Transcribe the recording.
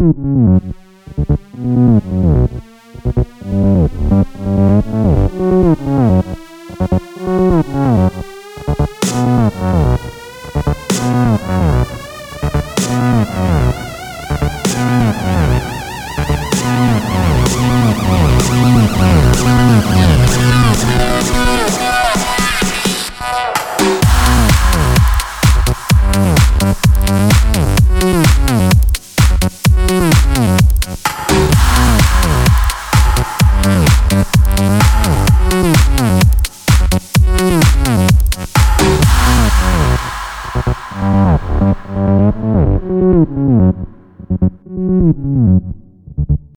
Mm-hmm. 嗯嗯